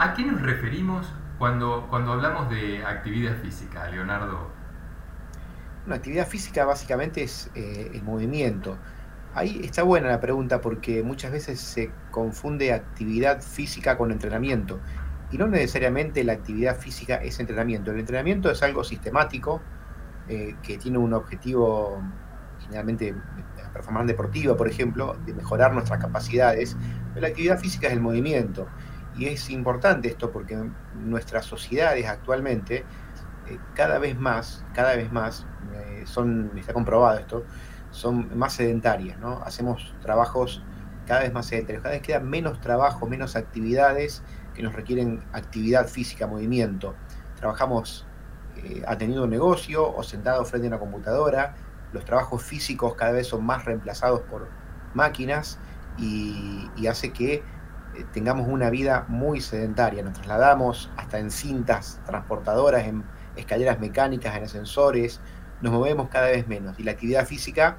¿A qué nos referimos cuando, cuando hablamos de actividad física, Leonardo? Una actividad física básicamente es eh, el movimiento. Ahí está buena la pregunta porque muchas veces se confunde actividad física con entrenamiento. Y no necesariamente la actividad física es entrenamiento. El entrenamiento es algo sistemático eh, que tiene un objetivo generalmente la performance deportiva, por ejemplo, de mejorar nuestras capacidades. Pero la actividad física es el movimiento. Y es importante esto porque nuestras sociedades actualmente, eh, cada vez más, cada vez más, eh, son, está comprobado esto, son más sedentarias, ¿no? Hacemos trabajos cada vez más sedentarios, cada vez queda menos trabajo, menos actividades que nos requieren actividad física, movimiento. Trabajamos eh, atendiendo un negocio o sentado frente a una computadora, los trabajos físicos cada vez son más reemplazados por máquinas y, hace que tengamos una vida muy sedentaria. Nos trasladamos hasta en cintas transportadoras, en escaleras mecánicas, en ascensores, nos movemos cada vez menos y la actividad física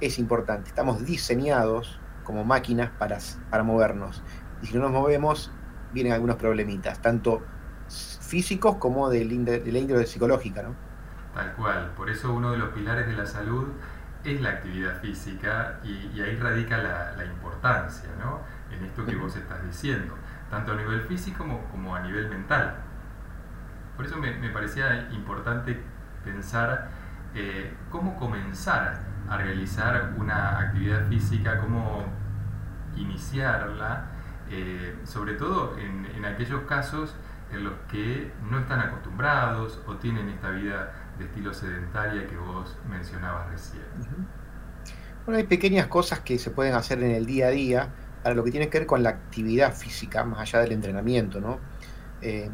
es importante. Estamos diseñados como máquinas para, para movernos y si no nos movemos vienen algunos problemitas, tanto físicos como de, la índole psicológica. ¿no? Tal cual, por eso uno de los pilares de la salud es la actividad física y, ahí radica la, importancia ¿no? En esto que vos estás diciendo, tanto a nivel físico como, a nivel mental. Por eso me, parecía importante pensar eh, cómo comenzar a realizar una actividad física, cómo iniciarla, eh, sobre todo en, aquellos casos en los que no están acostumbrados o tienen esta vida de estilo sedentaria que vos mencionabas recién. Bueno, hay pequeñas cosas que se pueden hacer en el día a día para lo que tiene que ver con la actividad física, más allá del entrenamiento, ¿no? Eh,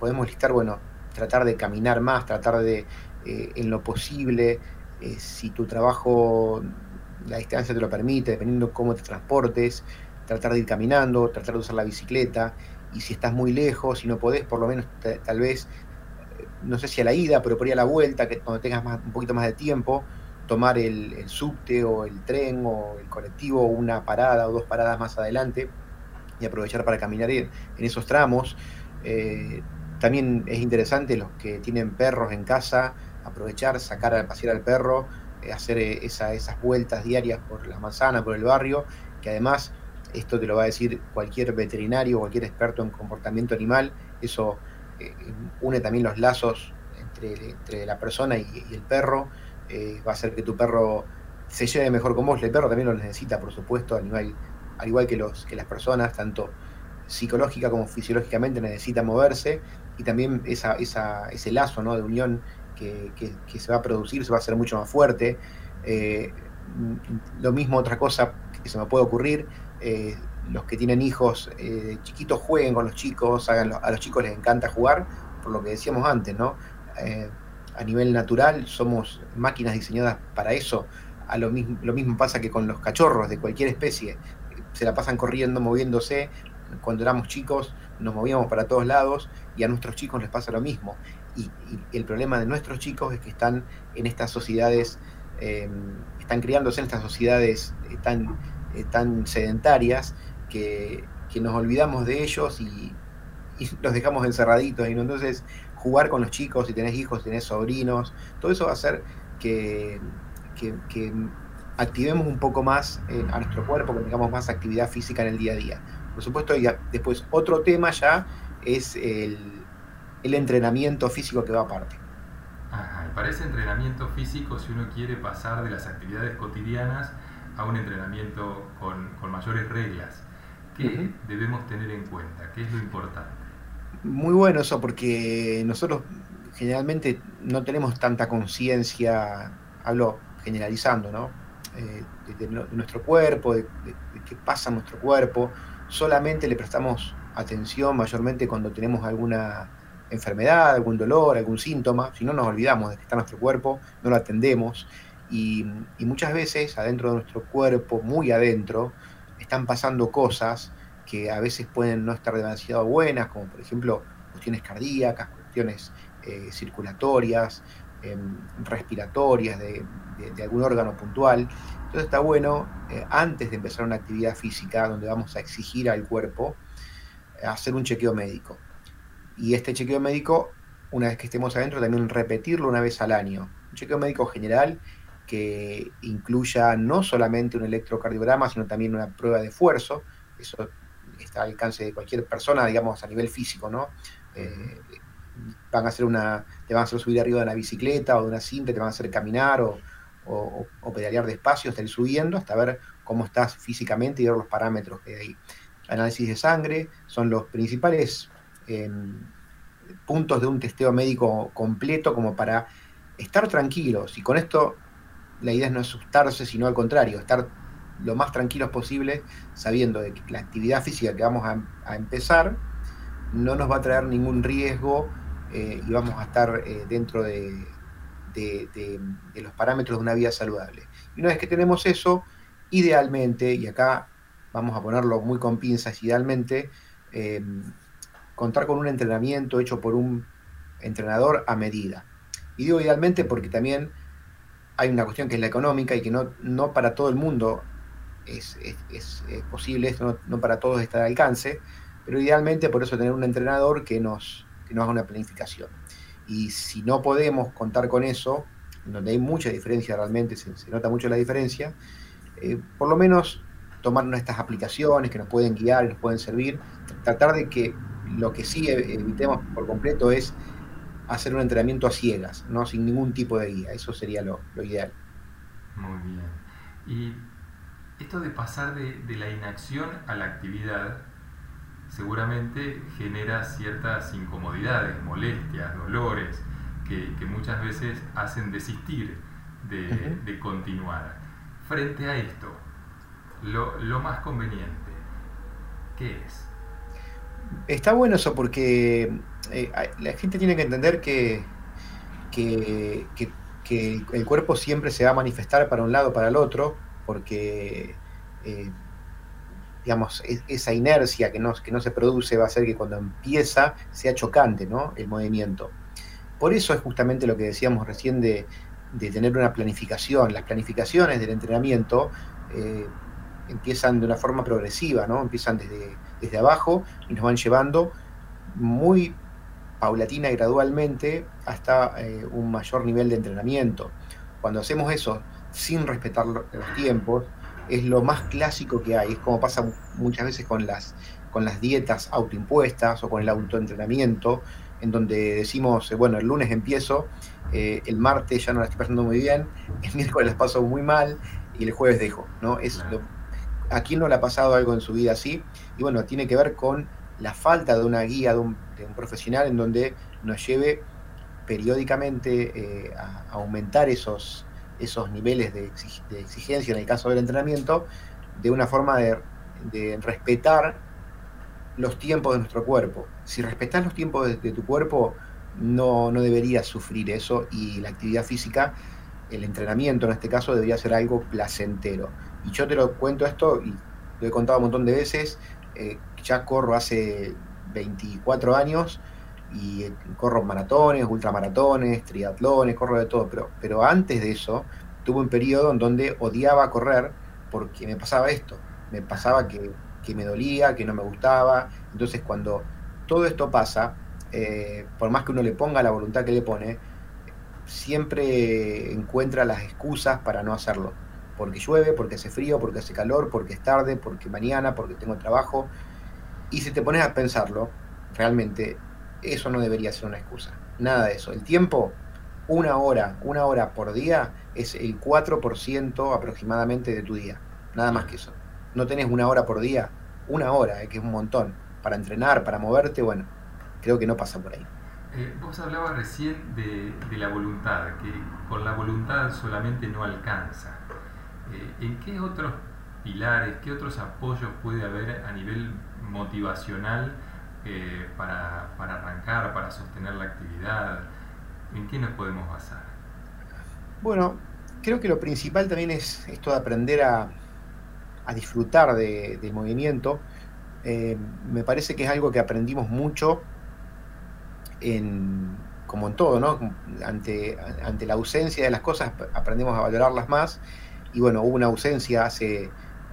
podemos listar, bueno, tratar de caminar más, tratar de, eh, en lo posible, eh, si tu trabajo, la distancia te lo permite, dependiendo cómo te transportes, tratar de ir caminando, tratar de usar la bicicleta, y si estás muy lejos, si no podés, por lo menos tal vez, no sé si a la ida, pero por ahí a la vuelta, que cuando tengas más, un poquito más de tiempo, tomar el, subte o el tren o el colectivo, una parada o dos paradas más adelante, y aprovechar para caminar en, esos tramos. También es interesante los que tienen perros en casa, aprovechar, sacar a pasear al perro, eh, hacer eh, esas vueltas diarias por la manzana, por el barrio, que además, esto te lo va a decir cualquier veterinario, cualquier experto en comportamiento animal, eso eh, une también los lazos entre, la persona y, el perro, va a hacer que tu perro se lleve mejor con vos, el perro también lo necesita, por supuesto, al igual, al igual que, las personas, tanto psicológica como fisiológicamente necesita moverse y también ese lazo ¿no? de unión que, se va a producir se va a hacer mucho más fuerte. Eh, lo mismo, otra cosa que se me puede ocurrir, eh, los que tienen hijos eh, chiquitos jueguen con los chicos, hagan, a los chicos les encanta jugar, por lo que decíamos antes, ¿no? A nivel natural somos máquinas diseñadas para eso. A lo, mismo, lo mismo pasa que con los cachorros de cualquier especie. Se la pasan corriendo, moviéndose, cuando éramos chicos nos movíamos para todos lados y a nuestros chicos les pasa lo mismo. Y, el problema de nuestros chicos es que están en estas sociedades, em, están criándose en estas sociedades eh, tan, eh, tan sedentarias que, nos olvidamos de ellos y, los dejamos encerraditos. Y entonces jugar con los chicos, si tenés hijos, si tenés sobrinos, todo eso va a hacer que, que, activemos un poco más eh, a nuestro cuerpo, que tengamos más actividad física en el día a día. Por supuesto, y después otro tema ya es el, entrenamiento físico que va aparte. Ajá, para ese entrenamiento físico, si uno quiere pasar de las actividades cotidianas a un entrenamiento con, mayores reglas, ¿qué debemos tener en cuenta? ¿Qué es lo importante? Muy bueno eso, porque nosotros generalmente no tenemos tanta conciencia, hablo generalizando, ¿no? Eh, de, nuestro cuerpo, de, qué pasa en nuestro cuerpo, solamente le prestamos atención mayormente cuando tenemos alguna enfermedad, algún dolor, algún síntoma, si no nos olvidamos de que está nuestro cuerpo, no lo atendemos. Y, muchas veces adentro de nuestro cuerpo, muy adentro, están pasando cosas que a veces pueden no estar demasiado buenas, como por ejemplo cuestiones cardíacas, cuestiones eh, circulatorias, em, respiratorias de, algún órgano puntual. Entonces está bueno, eh, antes de empezar una actividad física donde vamos a exigir al cuerpo, hacer un chequeo médico. Y este chequeo médico, una vez que estemos adentro, también repetirlo una vez al año. Un chequeo médico general que incluya no solamente un electrocardiograma, sino también una prueba de esfuerzo. Eso está al alcance de cualquier persona, digamos, a nivel físico, ¿no? Eh, van a hacer una, te van a hacer subir arriba de una bicicleta o de una cinta, te van a hacer caminar o, o, pedalear despacio hasta ir subiendo, hasta ver cómo estás físicamente y ver los parámetros que hay. Análisis de sangre son los principales em, puntos de un testeo médico completo como para estar tranquilos. Y con esto la idea es no asustarse, sino al contrario, estar lo más tranquilos posible, sabiendo de que la actividad física que vamos a, empezar no nos va a traer ningún riesgo eh, y vamos a estar eh, dentro de, los parámetros de una vida saludable. Y una vez que tenemos eso, idealmente, y acá vamos a ponerlo muy con pinzas, idealmente, em, contar con un entrenamiento hecho por un entrenador a medida. Y digo idealmente porque también hay una cuestión que es la económica y que no, no para todo el mundo es, posible, esto no, para todos está al alcance, pero idealmente por eso tener un entrenador que nos, que nos haga una planificación. Y si no podemos contar con eso, donde hay mucha diferencia realmente, se, nota mucho la diferencia, eh, por lo menos tomar estas aplicaciones que nos pueden guiar nos pueden servir, tratar de que lo que sí evitemos por completo es hacer un entrenamiento a ciegas, no sin ningún tipo de guía, eso sería lo, ideal. Muy bien. Y esto de pasar de, de la inacción a la actividad, seguramente genera ciertas incomodidades, molestias, dolores, que, muchas veces hacen desistir de, continuar. Frente a esto, lo, más conveniente, ¿qué es? Está bueno eso porque eh, la gente tiene que entender que, que, el cuerpo siempre se va a manifestar para un lado o para el otro, porque eh, digamos, esa inercia que no, que no se produce va a hacer que cuando empieza sea chocante, ¿no? El movimiento. Por eso es justamente lo que decíamos recién de, tener una planificación. Las planificaciones del entrenamiento eh, empiezan de una forma progresiva, ¿no? Empiezan desde, desde abajo y nos van llevando muy paulatina y gradualmente hasta eh, un mayor nivel de entrenamiento. Cuando hacemos eso sin respetar los tiempos, es lo más clásico que hay. Es como pasa muchas veces con las, con las dietas autoimpuestas o con el autoentrenamiento, en donde decimos, eh, bueno, el lunes empiezo, eh, el martes ya no la estoy pasando muy bien, el miércoles las paso muy mal y el jueves dejo. ¿no? Es ¿A quién no le ha pasado algo en su vida así? Y bueno, tiene que ver con la falta de una guía, de un, profesional en donde nos lleve periódicamente eh, a aumentar esos, esos niveles de, exigencia en el caso del entrenamiento de una forma de, respetar los tiempos de nuestro cuerpo. Si respetas los tiempos de, tu cuerpo, no, no, deberías sufrir eso y la actividad física, el entrenamiento en este caso, debería ser algo placentero. Y yo te lo cuento esto y lo he contado un montón de veces, eh, ya corro hace 24 años y corro maratones, ultramaratones, triatlones, corro de todo, pero, pero antes de eso tuve un periodo en donde odiaba correr porque me pasaba esto, me pasaba que, me dolía, que no me gustaba, entonces cuando todo esto pasa, eh, por más que uno le ponga la voluntad que le pone, siempre encuentra las excusas para no hacerlo, porque llueve, porque hace frío, porque hace calor, porque es tarde, porque mañana, porque tengo trabajo, y si te pones a pensarlo, realmente eso no debería ser una excusa. Nada de eso. El tiempo, una hora, una hora por día, es el 4% aproximadamente de tu día. Nada más que eso. No tenés una hora por día, una hora, eh, que es un montón. Para entrenar, para moverte, bueno, creo que no pasa por ahí. Eh, vos hablabas recién de, la voluntad, que con la voluntad solamente no alcanza. Eh, ¿En qué otros pilares, qué otros apoyos puede haber a nivel motivacional eh, para, arrancar, para sostener la actividad? ¿En qué nos podemos basar? Bueno, creo que lo principal también es esto de aprender a, disfrutar del movimiento. Eh, me parece que es algo que aprendimos mucho en, como en todo, ¿no? Ante, ante la ausencia de las cosas aprendemos a valorarlas más. Y bueno, hubo una ausencia hace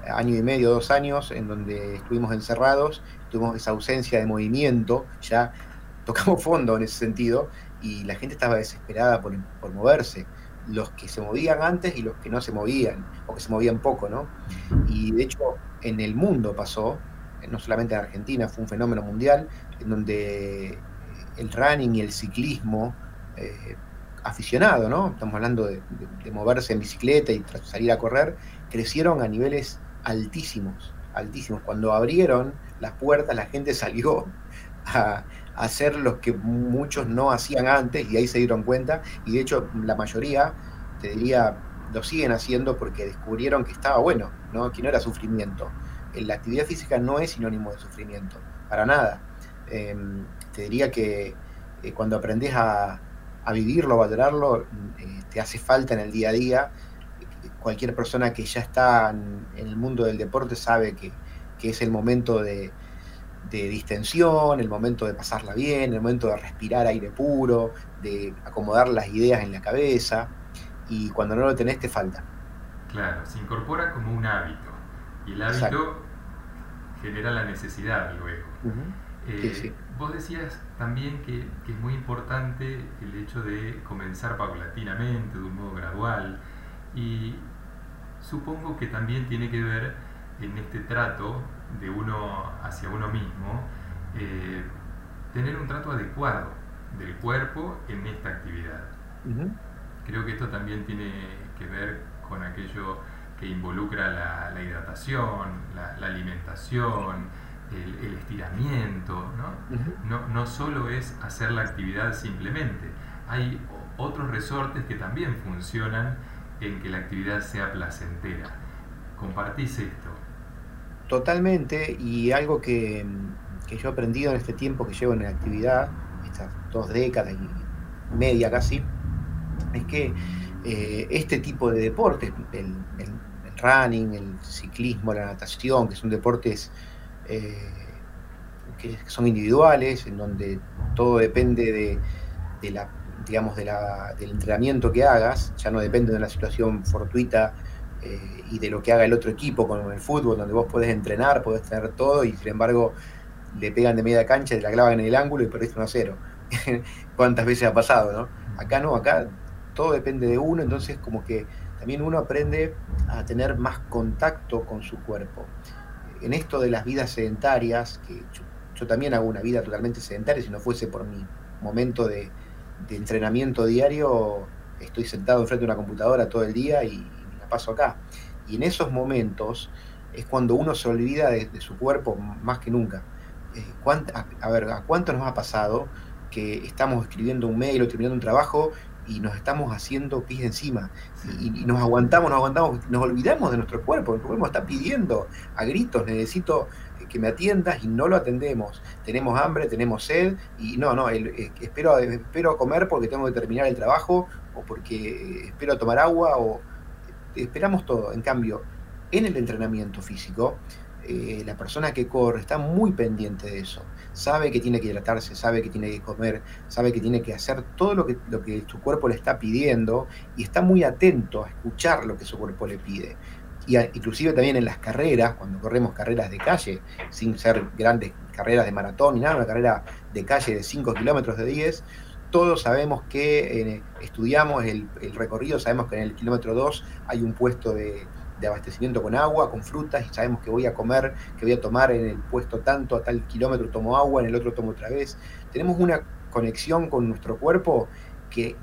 año y medio, dos años, en donde estuvimos encerrados tuvimos esa ausencia de movimiento, ya tocamos fondo en ese sentido, y la gente estaba desesperada por, por moverse los que se movían antes y los que no se movían, o que se movían poco, ¿no? Y de hecho, en el mundo pasó, no solamente en Argentina, fue un fenómeno mundial, en donde el running y el ciclismo eh, aficionado, ¿no? Estamos hablando de, moverse en bicicleta y salir a correr, crecieron a niveles altísimos, altísimos. Cuando abrieron las puertas, la gente salió a, hacer lo que muchos no hacían antes y ahí se dieron cuenta y de hecho la mayoría, te diría, lo siguen haciendo porque descubrieron que estaba bueno, ¿no? que no era sufrimiento. La actividad física no es sinónimo de sufrimiento, para nada. Em, te diría que eh, cuando aprendes a, vivirlo, a valorarlo, eh, te hace falta en el día a día. Cualquier persona que ya está en, el mundo del deporte sabe que, es el momento de, distensión, el momento de pasarla bien, el momento de respirar aire puro, de acomodar las ideas en la cabeza, y cuando no lo tenés te falta. Claro, se incorpora como un hábito, y el hábito genera la necesidad luego. Eh, vos decías también que, es muy importante el hecho de comenzar paulatinamente, de un modo gradual, y supongo que también tiene que ver en este trato de uno hacia uno mismo, eh, tener un trato adecuado del cuerpo en esta actividad. Creo que esto también tiene que ver con aquello que involucra la, hidratación, la alimentación, el, estiramiento, ¿no? ¿no? solo es hacer la actividad simplemente, hay otros resortes que también funcionan en que la actividad sea placentera. ¿Compartís esto? Totalmente, y algo que, yo he aprendido en este tiempo que llevo en la actividad, estas dos décadas y media casi, es que eh, este tipo de deportes, el, running, el ciclismo, la natación, que son deportes eh, que son individuales, en donde todo depende de, la, digamos, de la, del entrenamiento que hagas, ya no depende de la situación fortuita eh, y de lo que haga el otro equipo, como en el fútbol, donde vos podés entrenar, podés tener todo, y sin embargo le pegan de media cancha, y la clavan en el ángulo y perdiste 1 a 0. ¿Cuántas veces ha pasado, no? Acá no, acá todo depende de uno, entonces como que también uno aprende a tener más contacto con su cuerpo en esto de las vidas sedentarias, que yo, también hago una vida totalmente sedentaria, si no fuese por mi momento de, entrenamiento diario, estoy sentado enfrente de una computadora todo el día y, paso acá. Y en esos momentos es cuando uno se olvida de, su cuerpo más que nunca. Eh, a, ver, ¿a cuánto nos ha pasado que estamos escribiendo un mail o terminando un trabajo y nos estamos haciendo pis encima y, nos aguantamos, nos aguantamos, nos olvidamos de nuestro cuerpo, nuestro cuerpo está pidiendo a gritos, necesito que me atiendas y no lo atendemos. Tenemos hambre, tenemos sed y no, no, eh, espero, espero comer porque tengo que terminar el trabajo o porque espero tomar agua o esperamos todo. En cambio, en el entrenamiento físico, eh, la persona que corre está muy pendiente de eso sabe que tiene que hidratarse, sabe que tiene que comer, sabe que tiene que hacer todo lo que, su cuerpo le está pidiendo y está muy atento a escuchar lo que su cuerpo le pide. Y inclusive también en las carreras, cuando corremos carreras de calle, sin ser grandes carreras de maratón ni nada, una carrera de calle de 5 kilómetros de 10, todos sabemos que eh, estudiamos el, recorrido, sabemos que en el kilómetro 2 hay un puesto de, abastecimiento con agua, con frutas, y sabemos que voy a comer, que voy a tomar en el puesto tanto, a tal kilómetro tomo agua, en el otro tomo otra vez. Tenemos una conexión con nuestro cuerpo que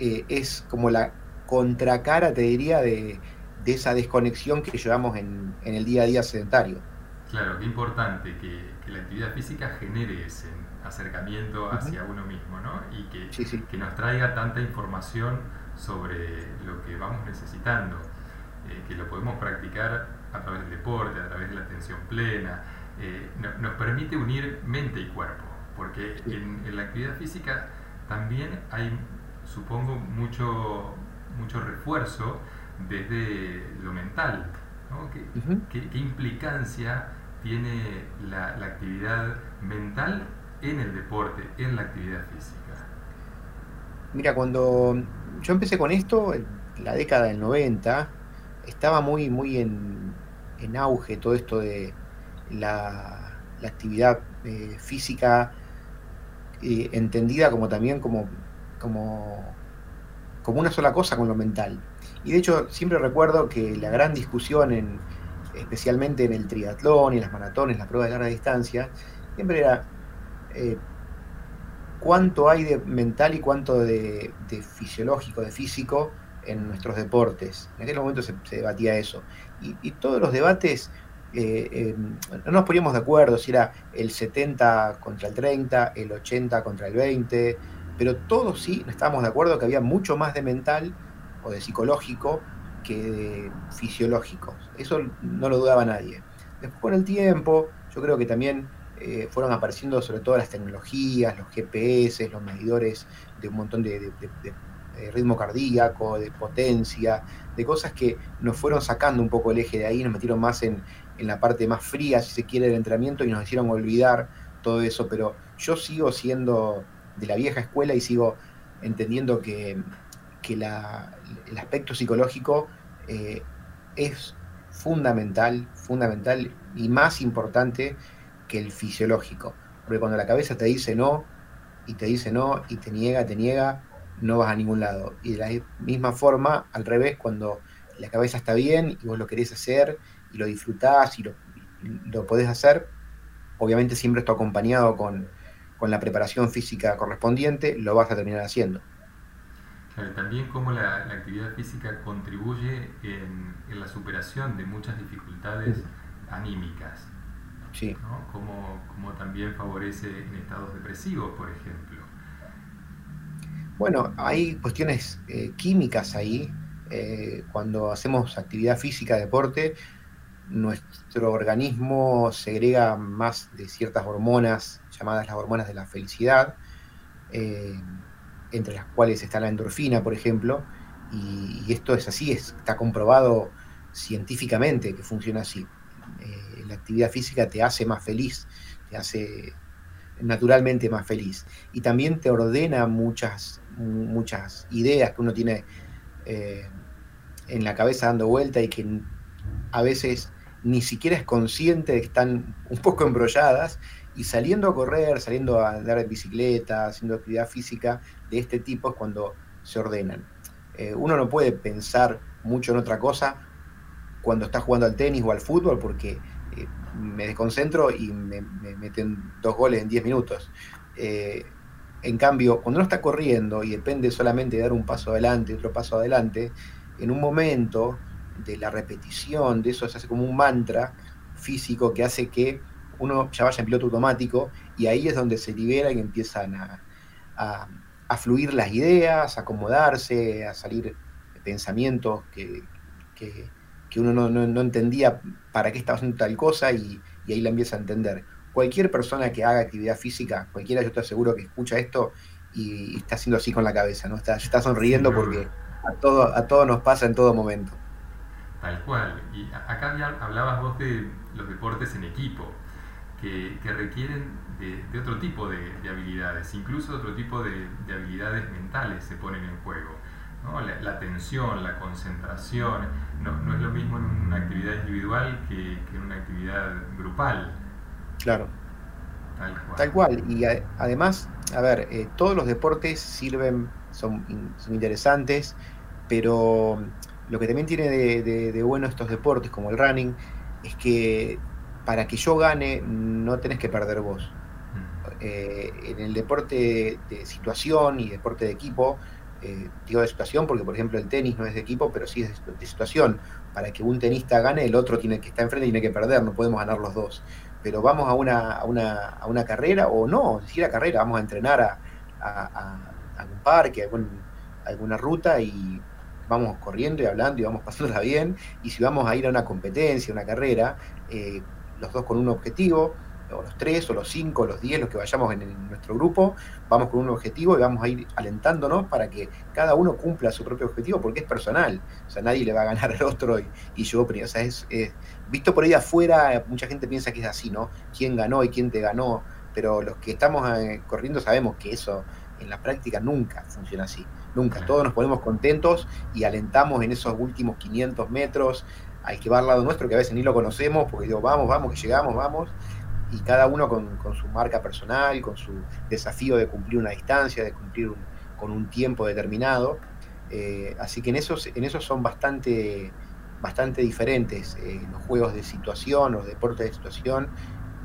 eh, es como la contracara, te diría, de, esa desconexión que llevamos en, el día a día sedentario. Claro, qué importante que, la actividad física genere ese acercamiento hacia uno mismo, ¿no? Y que, que nos traiga tanta información sobre lo que vamos necesitando. Eh, que lo podemos practicar a través del deporte, a través de la atención plena, eh, nos permite unir mente y cuerpo, porque en, la actividad física también hay, supongo, mucho, mucho refuerzo desde lo mental. ¿Qué, implicancia tiene la, la actividad mental en el deporte, en la actividad física? Mira, cuando yo empecé con esto, en la década del 90, estaba muy, muy en, auge todo esto de la, la actividad eh, física eh, entendida como también como, como, como una sola cosa con lo mental. Y de hecho siempre recuerdo que la gran discusión, en, especialmente en el triatlón y las maratones, las pruebas de larga distancia, siempre era eh, cuánto hay de mental y cuánto de, fisiológico, de físico en nuestros deportes. En aquel momento se, debatía eso. Y, todos los debates eh, eh, no nos poníamos de acuerdo si era el 70 contra el 30, el 80 contra el 20, pero todos sí estábamos de acuerdo que había mucho más de mental o de psicológico que de fisiológico. Eso no lo dudaba nadie. Después con el tiempo, yo creo que también eh, fueron apareciendo sobre todo las tecnologías, los GPS, los medidores de un montón de, ritmo cardíaco, de potencia, de cosas que nos fueron sacando un poco el eje de ahí, nos metieron más en, la parte más fría, si se quiere, del entrenamiento y nos hicieron olvidar todo eso, pero yo sigo siendo de la vieja escuela y sigo entendiendo que, el aspecto psicológico eh, es fundamental, fundamental y más importante que el fisiológico. Porque cuando la cabeza te dice no, y te dice no, y te niega, te niega, no vas a ningún lado. Y de la misma forma, al revés, cuando la cabeza está bien y vos lo querés hacer, y lo disfrutás y lo, lo podés hacer, obviamente siempre esto acompañado con, la preparación física correspondiente, lo vas a terminar haciendo. también cómo la, actividad física contribuye en, la superación de muchas dificultades anímicas. Sí. Como, también favorece en estados depresivos, por ejemplo. Bueno, hay cuestiones eh, químicas ahí. Eh, cuando hacemos actividad física, deporte, nuestro organismo segrega más de ciertas hormonas, llamadas las hormonas de la felicidad, eh, entre las cuales está la endorfina, por ejemplo, y, y esto es así, está comprobado científicamente que funciona así la actividad física te hace más feliz, te hace naturalmente más feliz. Y también te ordena muchas, muchas ideas que uno tiene eh, en la cabeza dando vuelta y que a veces ni siquiera es consciente de que están un poco embrolladas y saliendo a correr, saliendo a andar en bicicleta, haciendo actividad física de este tipo es cuando se ordenan. Eh, uno no puede pensar mucho en otra cosa cuando está jugando al tenis o al fútbol porque me desconcentro y me, meten dos goles en 10 minutos. Eh, en cambio, cuando uno está corriendo y depende solamente de dar un paso adelante, otro paso adelante, en un momento de la repetición de eso se hace como un mantra físico que hace que uno ya vaya en piloto automático y ahí es donde se libera y empiezan a, fluir las ideas, a acomodarse, a salir pensamientos que uno no, entendía para qué estaba haciendo tal cosa y, ahí la empieza a entender. Cualquier persona que haga actividad física, cualquiera, yo estoy seguro que escucha esto y, está haciendo así con la cabeza, ¿no? Está, está sonriendo porque a todo, a todo nos pasa en todo momento. Tal cual. Y acá ya hablabas vos de los deportes en equipo, que, requieren de, otro tipo de, habilidades, incluso otro tipo de, de habilidades mentales se ponen en juego la, atención, la concentración, no, es lo mismo en una actividad individual que, en una actividad grupal. Claro. Tal cual. Y además, a ver, eh, todos los deportes sirven, son, son, interesantes, pero lo que también tiene de, bueno estos deportes, como el running, es que para que yo gane no tenés que perder vos. Mm. Eh, en el deporte de situación y deporte de equipo, eh, digo de situación porque, por ejemplo, el tenis no es de equipo, pero sí es de, situación. Para que un tenista gane, el otro tiene que estar enfrente y tiene que perder, no podemos ganar los dos. Pero vamos a una, a una, a una carrera, o no, ni siquiera carrera, vamos a entrenar a, a, algún parque, a, alguna ruta y vamos corriendo y hablando y vamos pasándola bien. Y si vamos a ir a una competencia, una carrera, eh, los dos con un objetivo, o los tres, o los cinco, o los diez, los que vayamos en, nuestro grupo, vamos con un objetivo y vamos a ir alentándonos para que cada uno cumpla su propio objetivo, porque es personal. O sea, nadie le va a ganar al otro y, y yo O sea, es, visto por ahí afuera, mucha gente piensa que es así, ¿no? ¿Quién ganó y quién te ganó? Pero los que estamos eh, corriendo sabemos que eso en la práctica nunca funciona así. Nunca. Todos nos ponemos contentos y alentamos en esos últimos 500 metros al que va al lado nuestro, que a veces ni lo conocemos, porque digo, vamos, vamos, que llegamos, vamos y cada uno con, su marca personal, con su desafío de cumplir una distancia, de cumplir con un tiempo determinado. Eh, así que en esos, en esos son bastante, bastante diferentes eh, los juegos de situación, los deportes de situación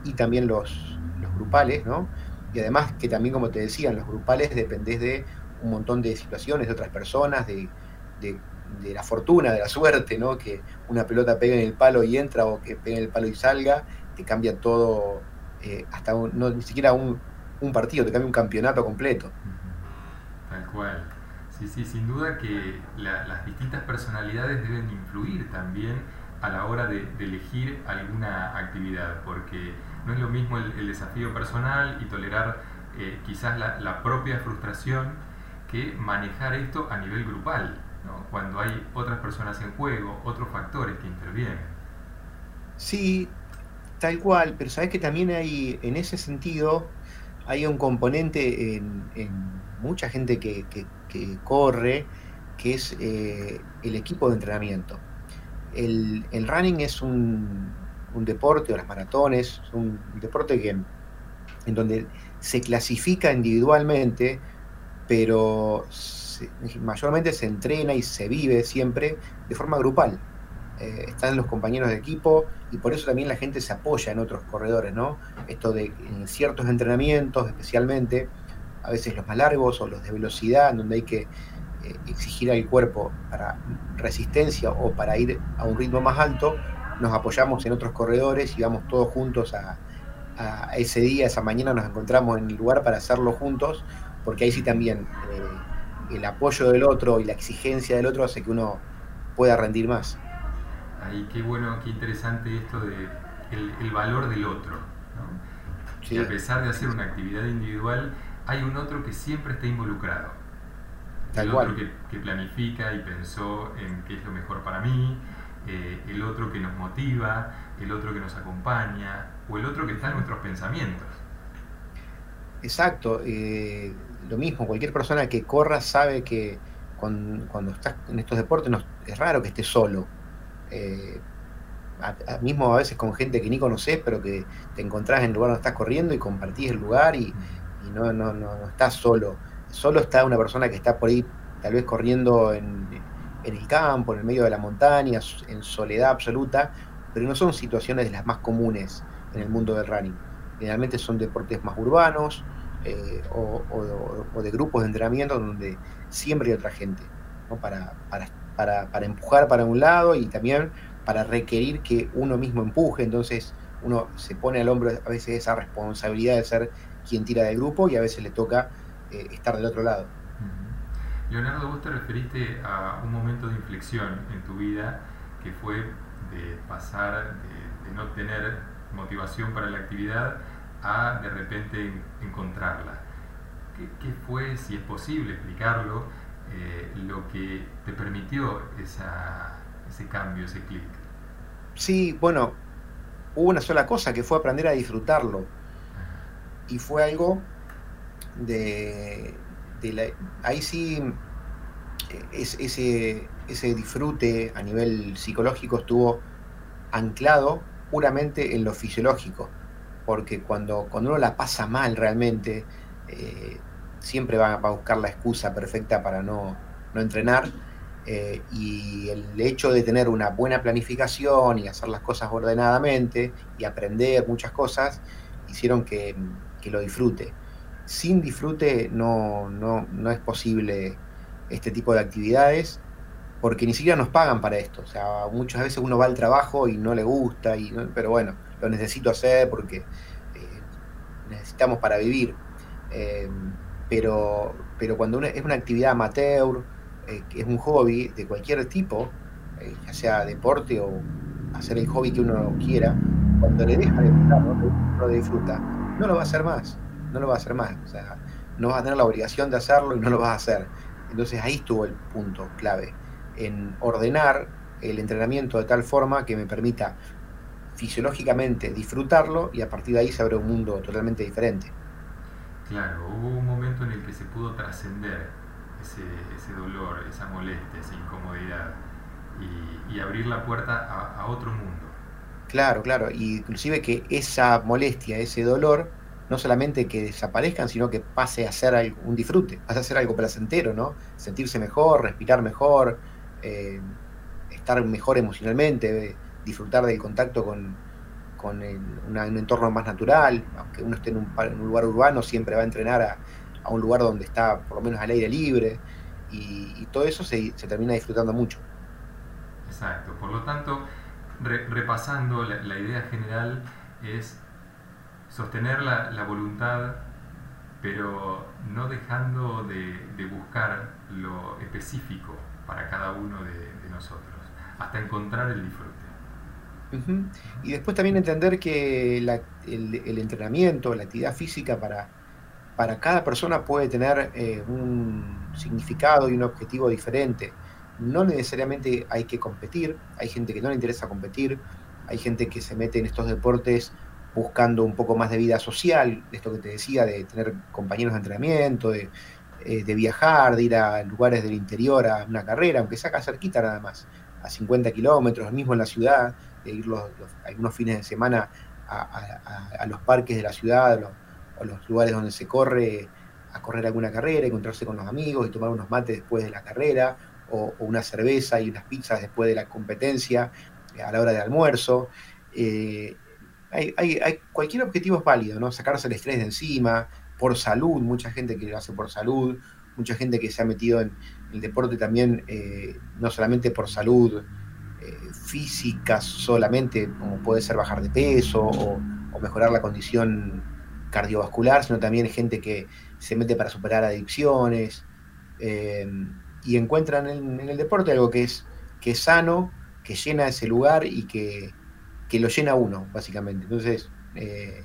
y también los, los grupales, ¿no? Y además que también, como te decía, en los grupales dependés de un montón de situaciones, de otras personas, de, de, la fortuna, de la suerte, ¿no? Que una pelota pegue en el palo y entra o que pegue en el palo y salga, te cambia todo, eh, hasta no, ni siquiera un, un partido, te cambia un campeonato completo. Tal cual. Sí, sí, sin duda que las distintas personalidades deben influir también a la hora de, elegir alguna actividad, porque no es lo mismo el, desafío personal y tolerar eh, quizás la, propia frustración que manejar esto a nivel grupal, cuando hay otras personas en juego, otros factores que intervienen. Sí, tal cual, pero sabes que también hay, en ese sentido, hay un componente en, mucha gente que, corre, que es eh, el equipo de entrenamiento. El, running es un, deporte, o las maratones, un deporte que, en donde se clasifica individualmente, pero mayormente se entrena y se vive siempre de forma grupal. Eh, están los compañeros de equipo y por eso también la gente se apoya en otros corredores, ¿no? Esto de en ciertos entrenamientos, especialmente, a veces los más largos o los de velocidad, donde hay que eh, exigir al cuerpo para resistencia o para ir a un ritmo más alto, nos apoyamos en otros corredores y vamos todos juntos a, ese día, esa mañana nos encontramos en el lugar para hacerlo juntos, porque ahí sí también eh, el apoyo del otro y la exigencia del otro hace que uno pueda rendir más. Ahí qué bueno, qué interesante esto de el, valor del otro. ¿no? a pesar de hacer una actividad individual, hay un otro que siempre está involucrado. el otro que, planifica y pensó en qué es lo mejor para mí, eh, el otro que nos motiva, el otro que nos acompaña, o el otro que está en nuestros pensamientos. Exacto, eh, lo mismo, cualquier persona que corra sabe que cuando, estás en estos deportes es raro que estés solo. Eh, mismo a veces con gente que ni conoces, pero que te encontrás en el lugar donde estás corriendo y compartís el lugar y, no, no, no, no, estás solo. Solo está una persona que está por ahí, tal vez corriendo en, el campo, en el medio de la montaña, en soledad absoluta, pero no son situaciones de las más comunes en el mundo del running. Generalmente son deportes más urbanos eh, o, de grupos de entrenamiento donde siempre hay otra gente para, para, para empujar para un lado y también para requerir que uno mismo empuje. Entonces uno se pone al hombro a veces esa responsabilidad de ser quien tira del grupo y a veces le toca eh, estar del otro lado. Leonardo, vos te referiste a un momento de inflexión en tu vida que fue de pasar de, no tener motivación para la actividad a de repente encontrarla. ¿Qué, fue, si es posible explicarlo, eh, lo que te permitió ese cambio, ese clic? Sí, bueno, hubo una sola cosa que fue aprender a disfrutarlo. Y fue algo de, ahí sí ese, ese disfrute a nivel psicológico estuvo anclado puramente en lo fisiológico, porque cuando, cuando uno la pasa mal realmente, eh, siempre va, a buscar la excusa perfecta para no, entrenar, eh, y el hecho de tener una buena planificación y hacer las cosas ordenadamente y aprender muchas cosas, hicieron que, lo disfrute. Sin disfrute no, no, es posible este tipo de actividades porque ni siquiera nos pagan para esto. O sea, muchas veces uno va al trabajo y no le gusta, y, pero bueno, lo necesito hacer porque eh, necesitamos para vivir. Eh, pero, pero cuando es una actividad amateur, eh, es un hobby de cualquier tipo, ya sea deporte o hacer el hobby que uno quiera, cuando le deja de gustar, no lo disfruta, no lo va a hacer más, no lo va a hacer más. O sea, no vas a tener la obligación de hacerlo y no lo vas a hacer. Entonces ahí estuvo el punto clave, en ordenar el entrenamiento de tal forma que me permita fisiológicamente disfrutarlo y a partir de ahí se abre un mundo totalmente diferente. Claro, hubo un momento en el que se pudo trascender ese, dolor, esa molestia, esa incomodidad y, abrir la puerta a, otro mundo. Claro, claro. Y inclusive que esa molestia, ese dolor, no solamente que desaparezcan, sino que pase a ser un disfrute, pase a ser algo placentero, ¿no? Sentirse mejor, respirar mejor, eh, estar mejor emocionalmente, disfrutar del contacto con, con un entorno más natural, aunque uno esté en un, lugar urbano, siempre va a entrenar a, un lugar donde está por lo menos al aire libre, y, todo eso se, termina disfrutando mucho. Exacto, por lo tanto, repasando, la, idea general es sostener la, voluntad, pero no dejando de, buscar lo específico para cada uno de, nosotros, hasta encontrar el disfrute. Y después también entender que el, entrenamiento, la actividad física para, para cada persona puede tener eh, un significado y un objetivo diferente. No necesariamente hay que competir, hay gente que no le interesa competir, hay gente que se mete en estos deportes buscando un poco más de vida social, de esto que te decía, de tener compañeros de entrenamiento, de, eh, viajar, de ir a lugares del interior a una carrera, aunque sea acá cerquita nada más, a 50 kilómetros, mismo en la ciudad, de ir los, algunos fines de semana a, los parques de la ciudad o los lugares donde se corre, a correr alguna carrera, encontrarse con los amigos y tomar unos mates después de la carrera, o, una cerveza y unas pizzas después de la competencia, eh, a la hora de almuerzo. Eh, hay, cualquier objetivo es válido, ¿no? Sacarse el estrés de encima, por salud, mucha gente que lo hace por salud, mucha gente que se ha metido en el deporte también, eh, no solamente por salud física solamente, como puede ser bajar de peso o, mejorar la condición cardiovascular, sino también gente que se mete para superar adicciones y encuentran en, el deporte algo que es, que es sano, que llena ese lugar y que, lo llena uno, básicamente. Entonces, eh,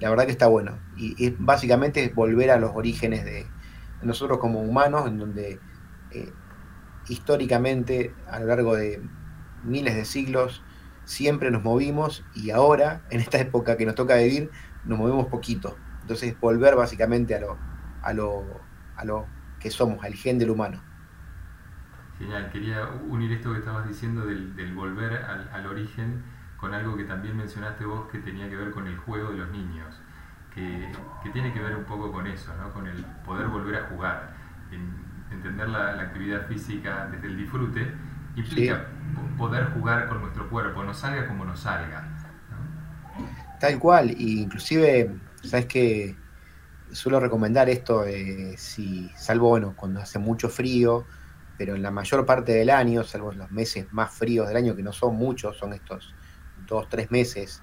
la verdad que está bueno. Y, es, básicamente es volver a los orígenes de nosotros como humanos, en donde eh, históricamente, a lo largo de miles de siglos, siempre nos movimos y ahora, en esta época que nos toca vivir, nos movemos poquito. Entonces, volver básicamente a lo, a lo, a lo que somos, al gen del humano. Genial, quería unir esto que estabas diciendo del, volver al, origen con algo que también mencionaste vos que tenía que ver con el juego de los niños, que, tiene que ver un poco con eso, ¿no? con el poder volver a jugar, entender la, actividad física desde el disfrute, implica poder jugar con nuestro cuerpo, no salga como nos salga. Tal cual, y inclusive, sabes que suelo recomendar esto, si salvo bueno, cuando hace mucho frío, pero en la mayor parte del año, salvo en los meses más fríos del año, que no son muchos, son estos dos, tres meses,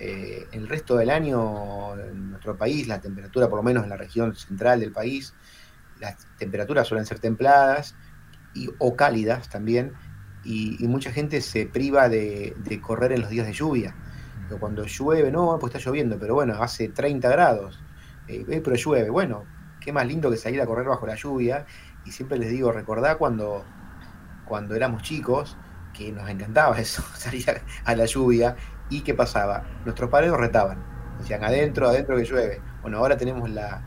eh, el resto del año en nuestro país, la temperatura, por lo menos en la región central del país, las temperaturas suelen ser templadas y, o cálidas también, y, mucha gente se priva de, correr en los días de lluvia. Pero cuando llueve, no, pues está lloviendo, pero bueno, hace 30 grados, eh, pero llueve, bueno, qué más lindo que salir a correr bajo la lluvia y siempre les digo, recordá cuando, cuando éramos chicos, que nos encantaba eso, salir a, la lluvia, y qué pasaba, nuestros padres nos retaban, decían adentro, adentro que llueve. Bueno, ahora tenemos la,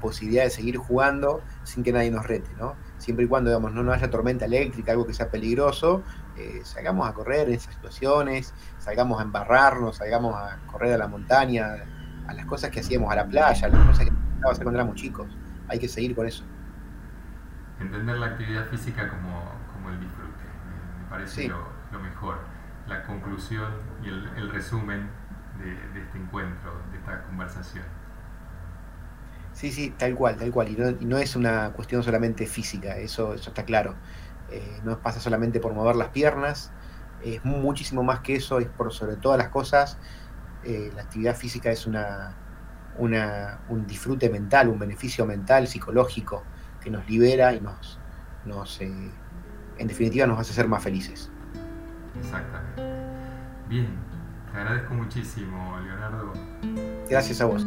posibilidad de seguir jugando sin que nadie nos rete, ¿no? Siempre y cuando digamos, no, haya tormenta eléctrica, algo que sea peligroso, eh, salgamos a correr en esas situaciones, salgamos a embarrarnos, salgamos a correr a la montaña, a las cosas que hacíamos a la playa, a las cosas que nos hacer cuando éramos chicos. Hay que seguir con eso entender la actividad física como, como el disfrute. Me, parece lo, mejor. La conclusión y el, resumen de, este encuentro, de esta conversación. Sí, sí, tal cual, tal cual. Y no, es una cuestión solamente física, eso, eso está claro. Eh, no pasa solamente por mover las piernas, es muchísimo más que eso, es por sobre todas las cosas. Eh, la actividad física es una, una, un disfrute mental, un beneficio mental, psicológico que nos libera y nos, nos eh, en definitiva, nos hace ser más felices. Exactamente. Bien, te agradezco muchísimo, Leonardo. Gracias a vos.